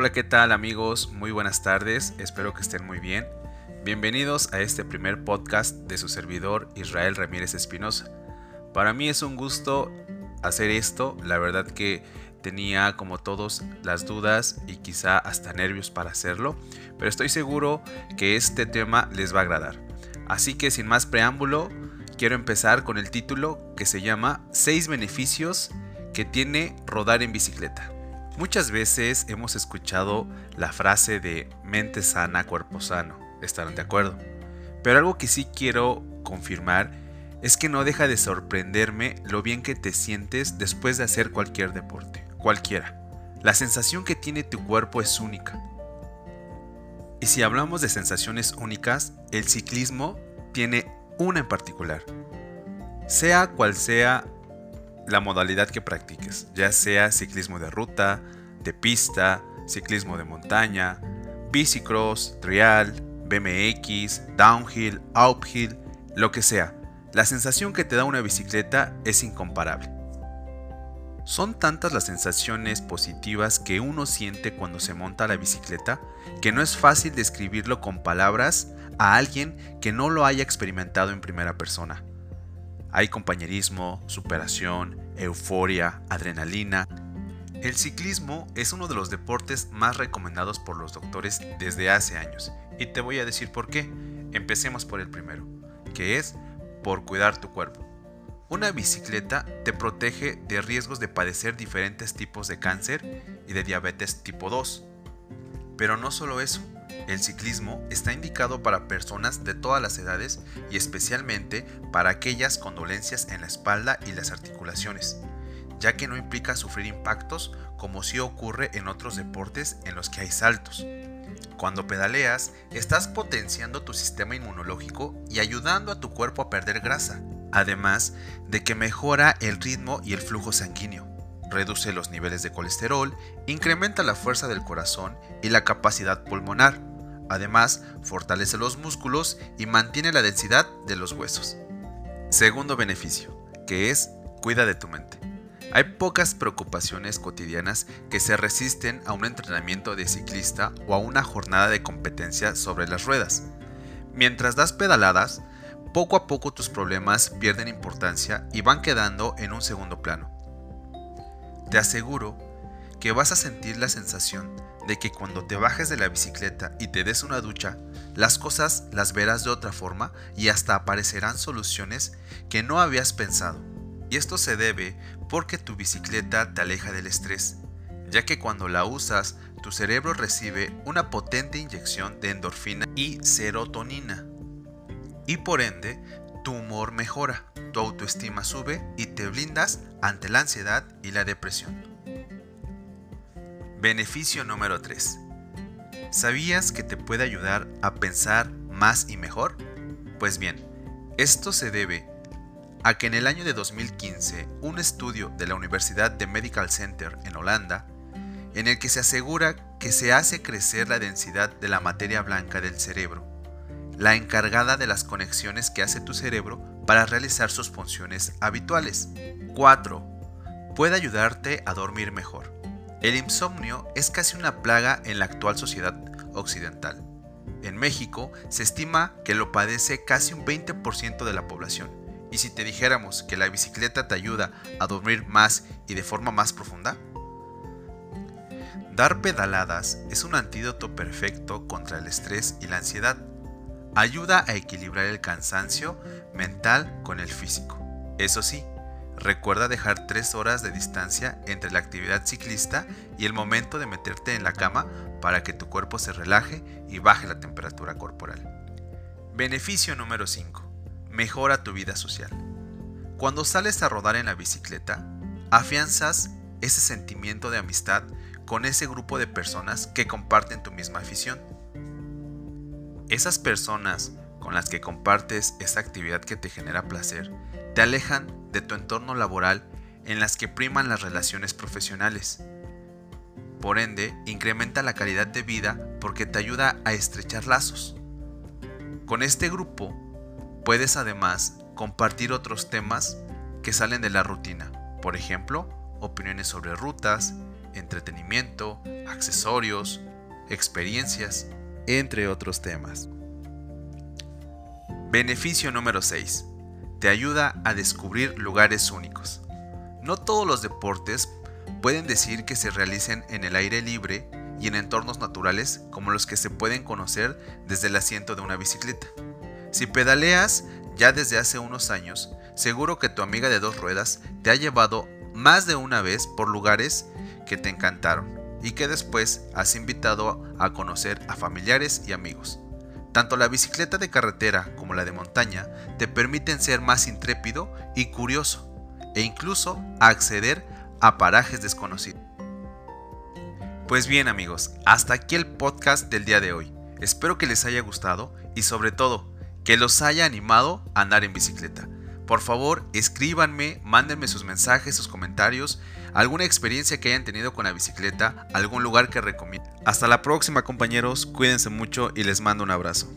Hola, ¿qué tal amigos? Muy buenas tardes, espero que estén muy bien. Bienvenidos a este primer podcast de su servidor Israel Ramírez Espinosa. Para mí es un gusto hacer esto, la verdad que tenía como todos las dudas y quizá hasta nervios para hacerlo, pero estoy seguro que este tema les va a agradar. Así que sin más preámbulo, quiero empezar con el título que se llama 6 beneficios que tiene rodar en bicicleta. Muchas veces hemos escuchado la frase de mente sana, cuerpo sano, estarán de acuerdo. Pero algo que sí quiero confirmar es que no deja de sorprenderme lo bien que te sientes después de hacer cualquier deporte, cualquiera. La sensación que tiene tu cuerpo es única. Y si hablamos de sensaciones únicas, el ciclismo tiene una en particular. Sea cual sea la modalidad que practiques, ya sea ciclismo de ruta, de pista, ciclismo de montaña, bicicross, trial, BMX, downhill, uphill, lo que sea. La sensación que te da una bicicleta es incomparable. Son tantas las sensaciones positivas que uno siente cuando se monta la bicicleta que no es fácil describirlo con palabras a alguien que no lo haya experimentado en primera persona. Hay compañerismo, superación, euforia, adrenalina. El ciclismo es uno de los deportes más recomendados por los doctores desde hace años y te voy a decir por qué. Empecemos por el primero, que es por cuidar tu cuerpo. Una bicicleta te protege de riesgos de padecer diferentes tipos de cáncer y de diabetes tipo 2. Pero no solo eso, el ciclismo está indicado para personas de todas las edades y especialmente para aquellas con dolencias en la espalda y las articulaciones, ya que no implica sufrir impactos como si ocurre en otros deportes en los que hay saltos. Cuando pedaleas, estás potenciando tu sistema inmunológico y ayudando a tu cuerpo a perder grasa, además de que mejora el ritmo y el flujo sanguíneo, reduce los niveles de colesterol, incrementa la fuerza del corazón y la capacidad pulmonar. Además, fortalece los músculos y mantiene la densidad de los huesos. Segundo beneficio, que es cuida de tu mente. Hay pocas preocupaciones cotidianas que se resisten a un entrenamiento de ciclista o a una jornada de competencia sobre las ruedas. Mientras das pedaladas, poco a poco tus problemas pierden importancia y van quedando en un segundo plano. Te aseguro que vas a sentir la sensación de que cuando te bajes de la bicicleta y te des una ducha, las cosas las verás de otra forma y hasta aparecerán soluciones que no habías pensado. Y esto se debe porque tu bicicleta te aleja del estrés, ya que cuando la usas, tu cerebro recibe una potente inyección de endorfina y serotonina. Y por ende, tu humor mejora, tu autoestima sube y te blindas ante la ansiedad y la depresión. Beneficio número 3. ¿Sabías que te puede ayudar a pensar más y mejor? Pues bien, esto se debe a que en el año de 2015 un estudio de la Universidad de Medical Center en Holanda, en el que se asegura que se hace crecer la densidad de la materia blanca del cerebro, la encargada de las conexiones que hace tu cerebro para realizar sus funciones habituales. 4. Puede ayudarte a dormir mejor. El insomnio es casi una plaga en la actual sociedad occidental. En México se estima que lo padece casi un 20% de la población ¿Y si te dijéramos que la bicicleta te ayuda a dormir más y de forma más profunda? Dar pedaladas es un antídoto perfecto contra el estrés y la ansiedad. Ayuda a equilibrar el cansancio mental con el físico. Eso sí, recuerda dejar 3 horas de distancia entre la actividad ciclista y el momento de meterte en la cama para que tu cuerpo se relaje y baje la temperatura corporal. Beneficio número 5 mejora tu vida social. Cuando sales a rodar en la bicicleta, afianzas ese sentimiento de amistad con ese grupo de personas que comparten tu misma afición. Esas personas con las que compartes esa actividad que te genera placer te alejan de tu entorno laboral en las que priman las relaciones profesionales. Por ende, incrementa la calidad de vida porque te ayuda a estrechar lazos. Con este grupo Puedes además compartir otros temas que salen de la rutina, por ejemplo, opiniones sobre rutas, entretenimiento, accesorios, experiencias, entre otros temas. Beneficio número 6. Te ayuda a descubrir lugares únicos. No todos los deportes pueden decir que se realicen en el aire libre y en entornos naturales como los que se pueden conocer desde el asiento de una bicicleta. Si pedaleas ya desde hace unos años, seguro que tu amiga de dos ruedas te ha llevado más de una vez por lugares que te encantaron y que después has invitado a conocer a familiares y amigos. Tanto la bicicleta de carretera como la de montaña te permiten ser más intrépido y curioso e incluso acceder a parajes desconocidos. Pues bien amigos, hasta aquí el podcast del día de hoy. Espero que les haya gustado y sobre todo que los haya animado a andar en bicicleta. Por favor, escríbanme, mándenme sus mensajes, sus comentarios, alguna experiencia que hayan tenido con la bicicleta, algún lugar que recomienden. Hasta la próxima compañeros, cuídense mucho y les mando un abrazo.